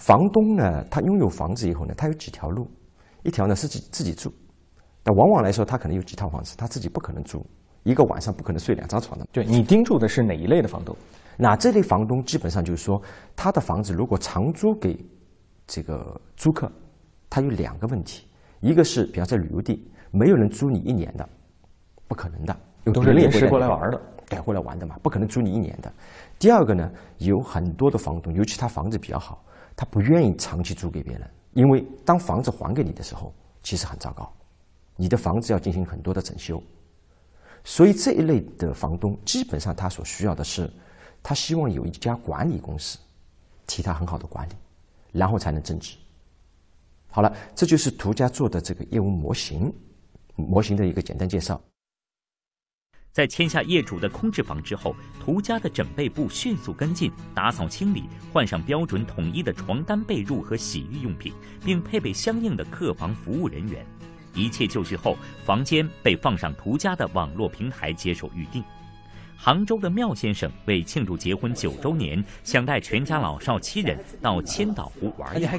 房东呢，他拥有房子以后呢，他有几条路，一条呢是自己自己住，但往往来说，他可能有几套房子，他自己不可能住，一个晚上不可能睡两张床的。对你盯住的是哪一类的房东？那这类房东基本上就是说，他的房子如果长租给这个租客，他有两个问题，一个是比方在旅游地，没有人租你一年的，不可能的，有都是临时过来玩的，改过来玩的嘛，不可能租你一年的。第二个呢，有很多的房东，尤其他房子比较好，他不愿意长期租给别人，因为当房子还给你的时候，其实很糟糕，你的房子要进行很多的整修，所以这一类的房东，基本上他所需要的是，他希望有一家管理公司替他很好的管理，然后才能增值。好了，这就是途家做的这个业务模型，模型的一个简单介绍。在签下业主的空置房之后，涂家的整备部迅速跟进，打扫清理，换上标准统一的床单、被褥和洗浴用品，并配备相应的客房服务人员。一切就绪后，房间被放上涂家的网络平台接受预定。杭州的妙先生为庆祝结婚九周年，想带全家老少七人到千岛湖玩一趟。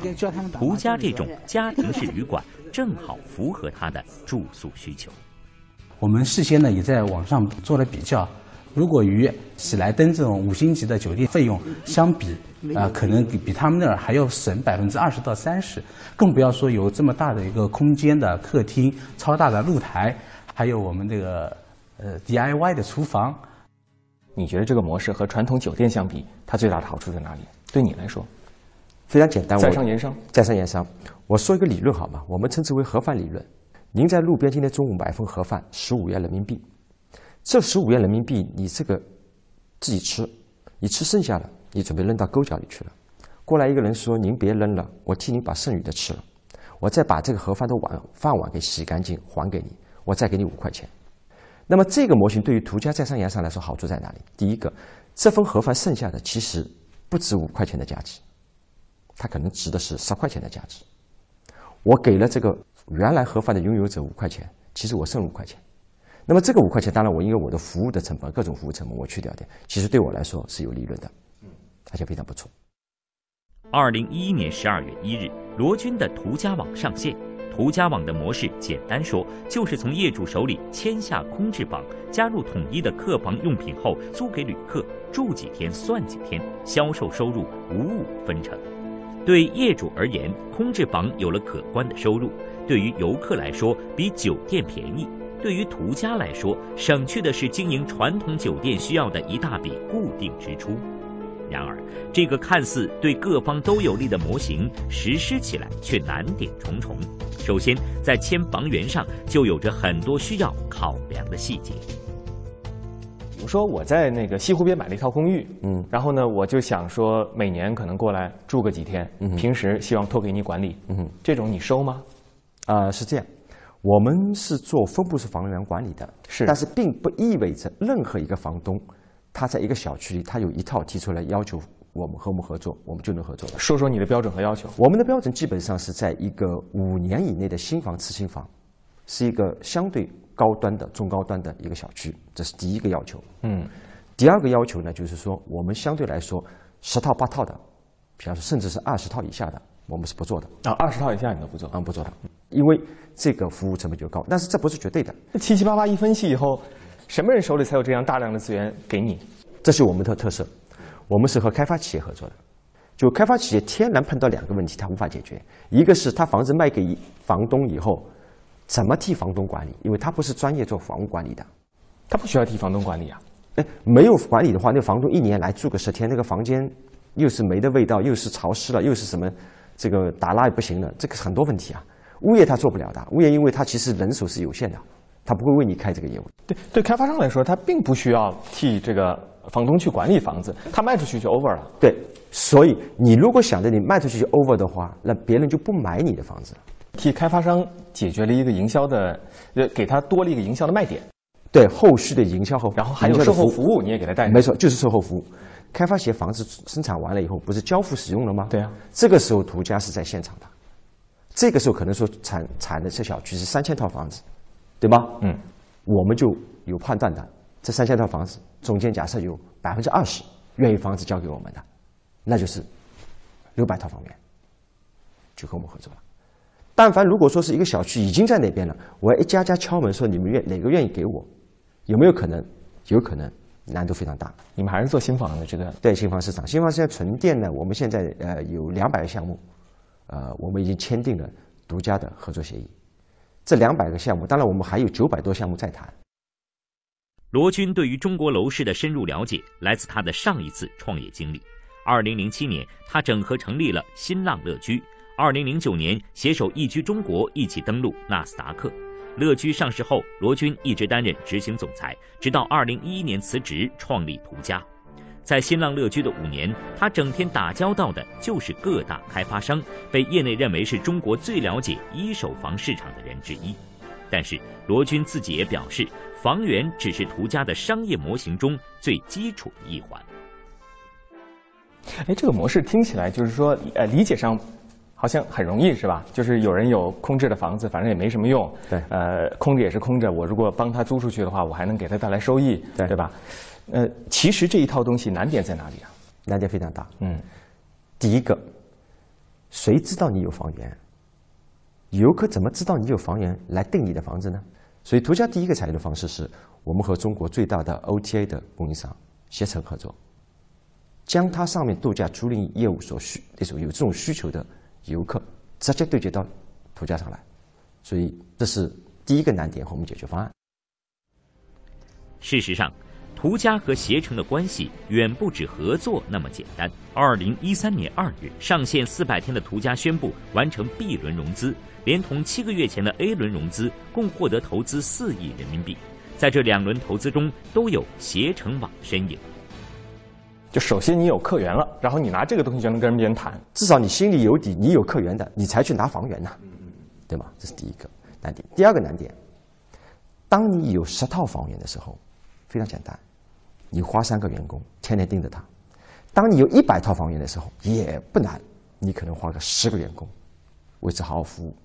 涂家这种家庭式旅馆正好符合他的住宿需求。我们事先呢也在网上做了比较，如果与喜来登这种五星级的酒店费用相比，啊，可能比比他们那儿还要省百分之二十到三十，更不要说有这么大的一个空间的客厅、超大的露台，还有我们这个呃 DIY 的厨房。你觉得这个模式和传统酒店相比，它最大的好处在哪里？对你来说，非常简单，在商言商，在商言商。我说一个理论好吗？我们称之为盒饭理论。您在路边今天中午买份盒饭，十五元人民币。这十五元人民币，你这个自己吃，你吃剩下的，你准备扔到沟角里去了。过来一个人说：“您别扔了，我替您把剩余的吃了。我再把这个盒饭的碗饭碗给洗干净还给你，我再给你五块钱。”那么这个模型对于途家在商言商来说好处在哪里？第一个，这份盒饭剩下的其实不值五块钱的价值，它可能值的是十块钱的价值。我给了这个。原来盒饭的拥有者五块钱，其实我剩五块钱。那么这个五块钱，当然我因为我的服务的成本、各种服务成本我去掉的，其实对我来说是有利润的，而且非常不错。二零一一年十二月一日，罗军的途家网上线。途家网的模式简单说，就是从业主手里签下空置房，加入统一的客房用品后，租给旅客住几天算几天，销售收入五五分成。对业主而言，空置房有了可观的收入。对于游客来说，比酒店便宜；对于途家来说，省去的是经营传统酒店需要的一大笔固定支出。然而，这个看似对各方都有利的模型，实施起来却难点重重。首先，在签房源上就有着很多需要考量的细节。比如说，我在那个西湖边买了一套公寓，嗯，然后呢，我就想说每年可能过来住个几天，嗯，平时希望托给你管理，嗯，这种你收吗？啊，是这样，我们是做分布式房源管理的，是，但是并不意味着任何一个房东，他在一个小区里，他有一套提出来要求我们和我们合作，我们就能合作了。说说你的标准和要求。我们的标准基本上是在一个五年以内的新房次新房，是一个相对高端的中高端的一个小区，这是第一个要求。嗯，第二个要求呢，就是说我们相对来说十套八套的，比方说甚至是二十套以下的。我们是不做的啊，二十套以下你都不做，嗯，不做的，因为这个服务成本就高。但是这不是绝对的。七七八八一分析以后，什么人手里才有这样大量的资源给你？这是我们的特色。我们是和开发企业合作的，就开发企业天然碰到两个问题，他无法解决。一个是他房子卖给房东以后，怎么替房东管理？因为他不是专业做房屋管理的，他不需要替房东管理啊。哎，没有管理的话，那房东一年来住个十天，那个房间又是煤的味道，又是潮湿了，又是什么？这个打蜡也不行了，这个很多问题啊。物业他做不了的，物业因为他其实人手是有限的，他不会为你开这个业务。对对，开发商来说，他并不需要替这个房东去管理房子，他卖出去就 over 了。对，所以你如果想着你卖出去就 over 的话，那别人就不买你的房子。替开发商解决了一个营销的，呃，给他多了一个营销的卖点。对，后续的营销后，然后还有售后服务，你也给他带。没错，就是售后服务。开发企业房子生产完了以后，不是交付使用了吗？对啊，这个时候途家是在现场的，这个时候可能说产产的这小区是三千套房子，对吧？嗯，我们就有判断的，这三千套房子中间假设有百分之二十愿意房子交给我们的，那就是六百套房源，就跟我们合作了。但凡如果说是一个小区已经在那边了，我要一家家敲门说你们愿哪个愿意给我，有没有可能？有可能，难度非常大。你们还是做新房的这个？对，新房市场，新房现在纯电呢，我们现在呃有两百个项目，呃，我们已经签订了独家的合作协议。这两百个项目，当然我们还有九百多项目在谈。罗军对于中国楼市的深入了解，来自他的上一次创业经历。二零零七年，他整合成立了新浪乐居；二零零九年，携手易居中国一起登陆纳斯达克。乐居上市后，罗军一直担任执行总裁，直到二零一一年辞职创立途家。在新浪乐居的五年，他整天打交道的就是各大开发商，被业内认为是中国最了解一手房市场的人之一。但是罗军自己也表示，房源只是途家的商业模型中最基础的一环。哎，这个模式听起来就是说，呃，理解上好像很容易，是吧？就是有人有空置的房子，反正也没什么用，对，呃，空着也是空着，我如果帮他租出去的话，我还能给他带来收益，对，对吧？呃，其实这一套东西难点在哪里啊？难点非常大。嗯，第一个，谁知道你有房源？游客怎么知道你有房源来订你的房子呢？所以途家第一个采用的方式是我们和中国最大的 OTA 的供应商携程合作，将它上面度假租赁业务所需那种有这种需求的游客直接对接到途家上来，所以这是第一个难点和我们解决方案。事实上。途家和携程的关系远不止合作那么简单。二零一三年二月上线四百天的途家宣布完成 B 轮融资，连同七个月前的 A 轮融资，共获得投资四亿人民币。在这两轮投资中，都有携程网身影。就首先你有客源了，然后你拿这个东西就能跟别人谈，至少你心里有底，你有客源的，你才去拿房源呐，对吗？这是第一个难点。第二个难点，当你有十套房源的时候，非常简单。你花三个员工天天盯着他，当你有一百套房源的时候也不难，你可能花个十个员工为此好好服务。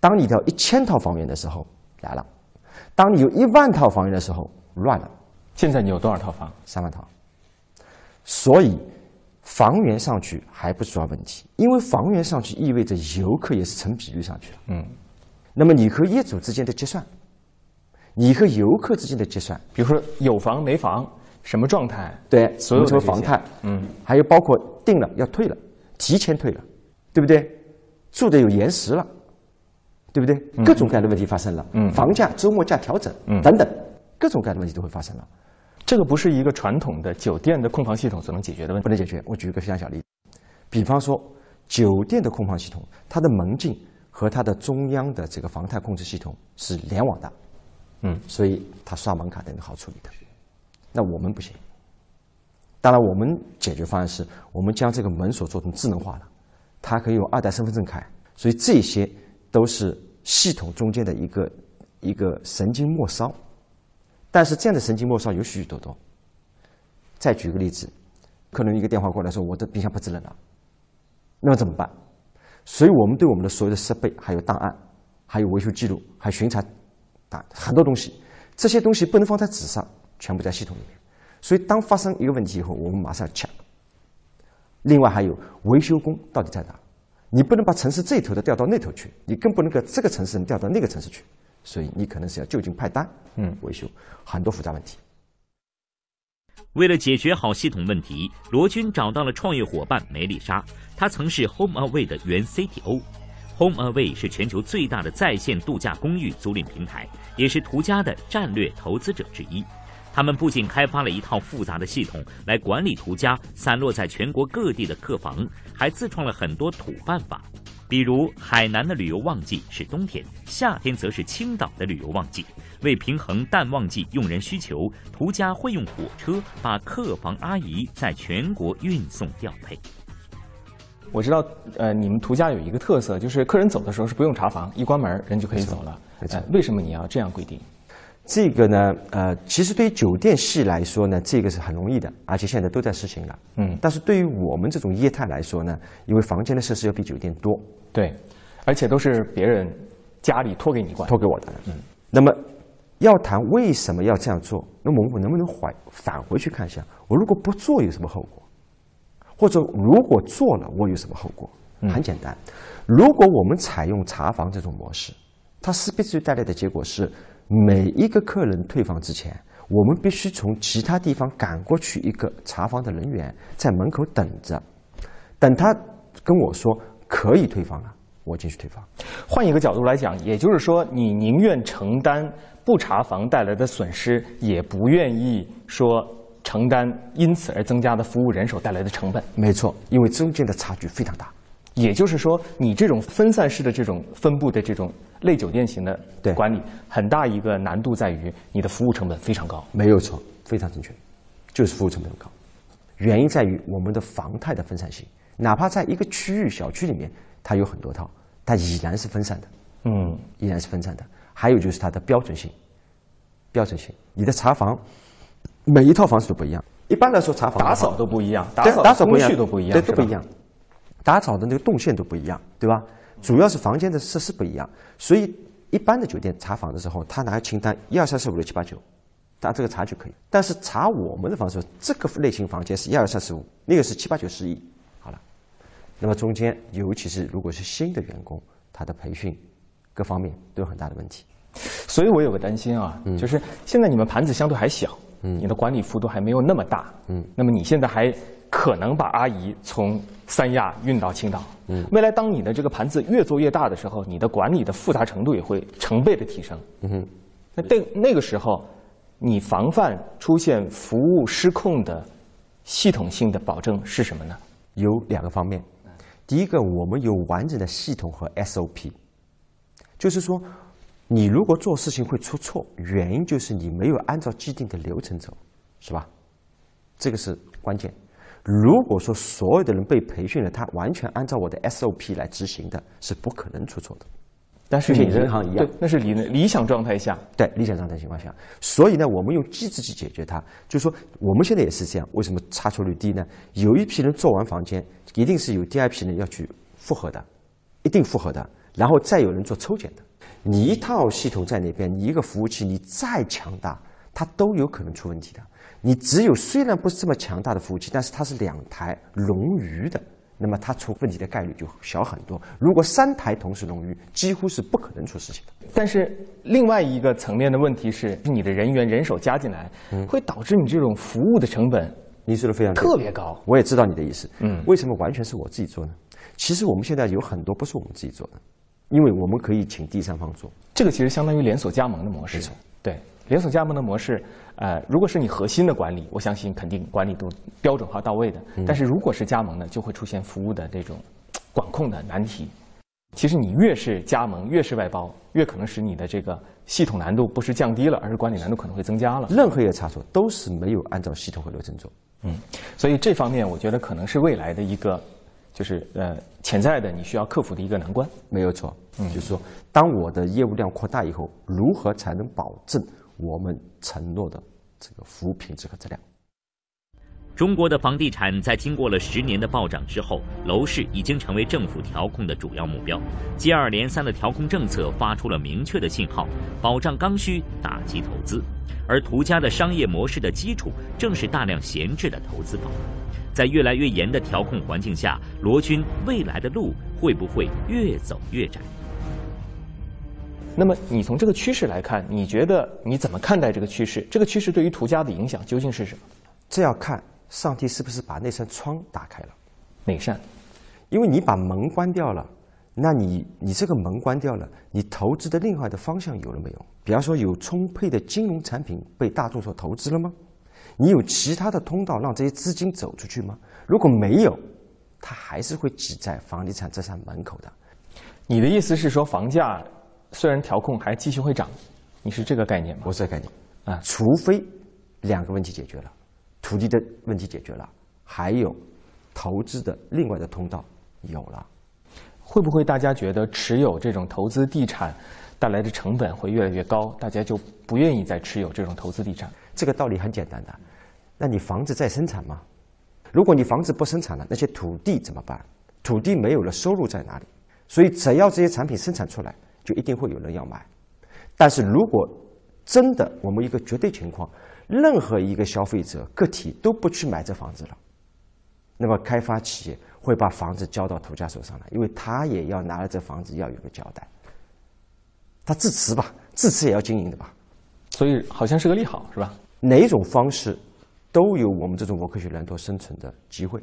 当你到一千套房源的时候来了，当你有一万套房源的时候乱了。现在你有多少套房？三万套。所以房源上去还不主要问题，因为房源上去意味着游客也是成比例上去了。嗯。那么你和业主之间的结算，你和游客之间的结算，比如说有房没房。什么状态？对，所有的房态，嗯，还有包括定了要退了，提前退了，对不对？住的有延时了，对不对？各种各样的问题发生了，嗯，房价周末价调整，嗯，等等，各种各样的问题都会发生了。这个不是一个传统的酒店的控房系统所能解决的问题，不能解决。我举一个非常小例子，比方说酒店的控房系统，它的门禁和它的中央的这个房态控制系统是联网的，嗯，所以它刷门卡等等好处理的。那我们不行。当然，我们解决方案是我们将这个门锁做成智能化的，它可以用二代身份证开，所以这些都是系统中间的一个一个神经末梢。但是这样的神经末梢有许许多多。再举个例子，可能一个电话过来说我的冰箱不制冷了，那么怎么办？所以我们对我们的所有的设备、还有档案、还有维修记录、还有巡查，啊，很多东西，这些东西不能放在纸上。全部在系统里面，所以当发生一个问题以后，我们马上 check。另外还有维修工到底在哪？你不能把城市这头的调到那头去，你更不能够这个城市调到那个城市去，所以你可能是要就近派单，嗯，维修很多复杂问题。为了解决好系统问题，罗军找到了创业伙伴梅丽莎，她曾是 HomeAway 的原 CTO。HomeAway 是全球最大的在线度假公寓租赁平台，也是途家的战略投资者之一。他们不仅开发了一套复杂的系统来管理途家散落在全国各地的客房，还自创了很多土办法，比如海南的旅游旺季是冬天，夏天则是青岛的旅游旺季。为平衡淡旺季用人需求，途家会用火车把客房阿姨在全国运送调配。我知道，呃，你们途家有一个特色，就是客人走的时候是不用查房，一关门人就可以走了。为什么你要这样规定？这个呢，呃，其实对于酒店系来说呢，这个是很容易的，而且现在都在实行了。嗯。但是对于我们这种业态来说呢，因为房间的设施要比酒店多，对，而且都是别人家里托给你管，托给我的。嗯。那么要谈为什么要这样做，那么我能不能返返回去看一下，我如果不做有什么后果？或者如果做了，我有什么后果？很简单，如果我们采用查房这种模式，它势必就带来的结果是，每一个客人退房之前，我们必须从其他地方赶过去一个查房的人员，在门口等着，等他跟我说可以退房了，我进去退房。换一个角度来讲，也就是说，你宁愿承担不查房带来的损失，也不愿意说承担因此而增加的服务人手带来的成本。没错，因为中间的差距非常大。也就是说，你这种分散式的这种分布的这种类酒店型的管理，很大一个难度在于你的服务成本非常高。没有错，非常正确，就是服务成本高。原因在于我们的房态的分散性，哪怕在一个区域小区里面，它有很多套，它依然是分散的，嗯，依然是分散的。还有就是它的标准性，标准性，你的查房每一套房子都不一样。一般来说，查房打扫都不一样，打扫工序都不一样，对，都不一样。打扫的那个动线都不一样，对吧？主要是房间的设施不一样，所以一般的酒店查房的时候，他拿清单一二三四五六七八九，打这个查就可以。但是查我们的房子，这个类型房间是一二三四五，那个是七八九十一，好了。那么中间，尤其是如果是新的员工，他的培训各方面都有很大的问题。所以我有个担心啊，就是现在你们盘子相对还小，你的管理幅度还没有那么大，嗯，那么你现在还可能把阿姨从三亚运到青岛，嗯，未来当你的这个盘子越做越大的时候，你的管理的复杂程度也会成倍的提升，嗯哼，那那那个时候，你防范出现服务失控的系统性的保证是什么呢？有两个方面，第一个，我们有完整的系统和 SOP，就是说，你如果做事情会出错，原因就是你没有按照既定的流程走，是吧？这个是关键。如果说所有的人被培训了，他完全按照我的 SOP 来执行的，是不可能出错的。但是银行一样对，那是理理想状态下，对理想状态情况下，所以呢，我们用机制去解决它。就是说，我们现在也是这样，为什么差错率低呢？有一批人做完房间，一定是有第二批人要去复核的，一定复核的，然后再有人做抽检的。你一套系统在那边，你一个服务器你再强大，它都有可能出问题的。你只有虽然不是这么强大的服务器，但是它是两台冗余的，那么它出问题的概率就小很多。如果三台同时冗余，几乎是不可能出事情的。但是另外一个层面的问题是，你的人员人手加进来，会导致你这种服务的成本你说的非常特别高。我也知道你的意思。嗯为什么完全是我自己做呢？其实我们现在有很多不是我们自己做的，因为我们可以请第三方做。这个其实相当于连锁加盟的模式。对，连锁加盟的模式，呃，如果是你核心的管理，我相信肯定管理都标准化到位的。但是如果是加盟呢，就会出现服务的这种 管控的难题。其实你越是加盟，越是外包，越可能使你的这个系统难度不是降低了，而是管理难度可能会增加了。任何一个差错都是没有按照系统和流程做。嗯，所以这方面我觉得可能是未来的一个，就是呃潜在的你需要克服的一个难关。没有错，嗯就是说，当我的业务量扩大以后，如何才能保证我们承诺的这个服务品质和质量？中国的房地产在经过了十年的暴涨之后，楼市已经成为政府调控的主要目标。接二连三的调控政策发出了明确的信号，保障刚需，打击投资。而途家的商业模式的基础，正是大量闲置的投资房。在越来越严的调控环境下，罗军未来的路会不会越走越窄？那么你从这个趋势来看，你觉得你怎么看待这个趋势？这个趋势对于途家的影响究竟是什么？这要看上帝是不是把那扇窗打开了。哪扇？因为你把门关掉了，那你你这个门关掉了，你投资的另外的方向有了没有？比方说，有充沛的金融产品被大众所投资了吗？你有其他的通道让这些资金走出去吗？如果没有，它还是会挤在房地产这扇门口的。你的意思是说，房价虽然调控还继续会涨，你是这个概念吗？我是这个概念啊除非两个问题解决了，土地的问题解决了，还有投资的另外的通道有了。会不会大家觉得持有这种投资地产带来的成本会越来越高，大家就不愿意再持有这种投资地产？这个道理很简单的，那你房子在生产吗？如果你房子不生产了，那些土地怎么办？土地没有了，收入在哪里？所以只要这些产品生产出来，就一定会有人要买。但是如果真的我们一个绝对情况，任何一个消费者个体都不去买这房子了，那么开发企业会把房子交到途家手上来，因为他也要拿了这房子要有个交代。他自持吧，自持也要经营的吧，所以好像是个利好，是吧？哪种方式都有我们这种沃克学兰多生存的机会。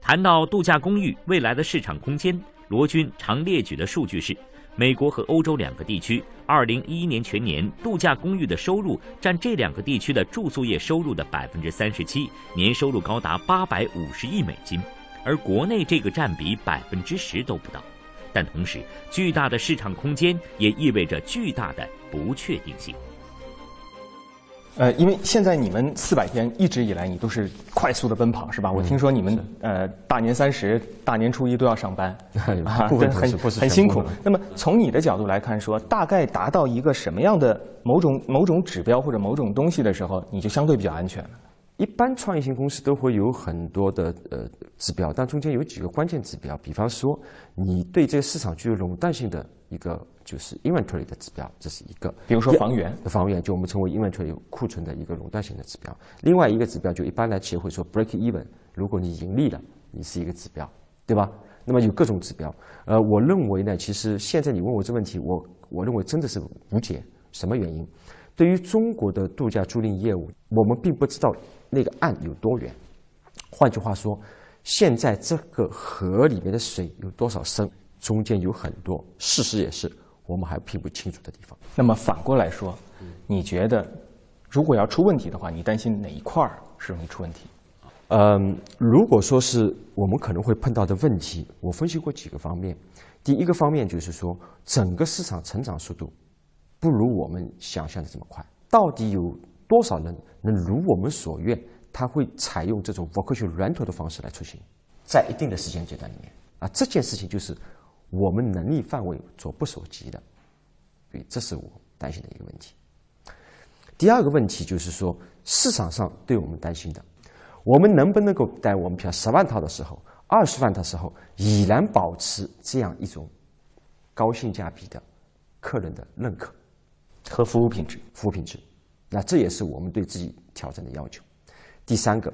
谈到度假公寓未来的市场空间，罗军常列举的数据是：美国和欧洲两个地区，二零一一年全年度假公寓的收入占这两个地区的住宿业收入的百分之三十七，年收入高达八百五十亿美金，而国内这个占比百分之十都不到。但同时，巨大的市场空间也意味着巨大的不确定性。呃，因为现在你们四百天一直以来你都是快速的奔跑，是吧？我听说你们呃大年三十、大年初一都要上班，啊，很很辛苦。那么从你的角度来看，说大概达到一个什么样的某种某种指标或者某种东西的时候，你就相对比较安全了。一般创业型公司都会有很多的呃指标，但中间有几个关键指标，比方说你对这个市场具有垄断性的一个就是 inventory 的指标，这是一个。比如说房源，房源就我们称为 inventory 库存的一个垄断性的指标。另外一个指标就一般来企业会说 break even，如果你盈利了，你是一个指标，对吧？那么有各种指标。呃，我认为呢，其实现在你问我这问题，我我认为真的是无解。什么原因？对于中国的度假租赁业务，我们并不知道。那个岸有多远？换句话说，现在这个河里面的水有多少深？中间有很多事实也是我们还并不清楚的地方。那么反过来说，你觉得如果要出问题的话，你担心哪一块儿是容易出问题？嗯，如果说是我们可能会碰到的问题，我分析过几个方面。第一个方面就是说，整个市场成长速度不如我们想象的这么快。到底有？多少人能如我们所愿？他会采用这种 vocation rental 的方式来出行，在一定的时间阶段里面啊，这件事情就是我们能力范围所不所及的，所以这是我担心的一个问题。第二个问题就是说，市场上对我们担心的，我们能不能够在我们票十万套的时候、二十万套的时候，依然保持这样一种高性价比的客人的认可和服务品质？服务品质。那这也是我们对自己挑战的要求。第三个，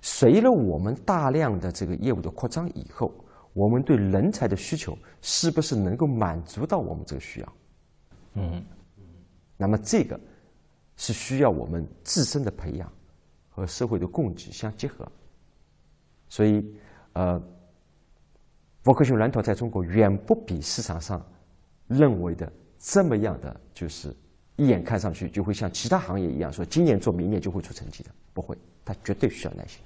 随着我们大量的这个业务的扩张以后，我们对人才的需求是不是能够满足到我们这个需要？嗯，那么这个是需要我们自身的培养和社会的供给相结合。所以，呃，沃克逊蓝图在中国远不比市场上认为的这么样的就是。一眼看上去就会像其他行业一样，说今年做，明年就会出成绩的，不会，他绝对需要耐心。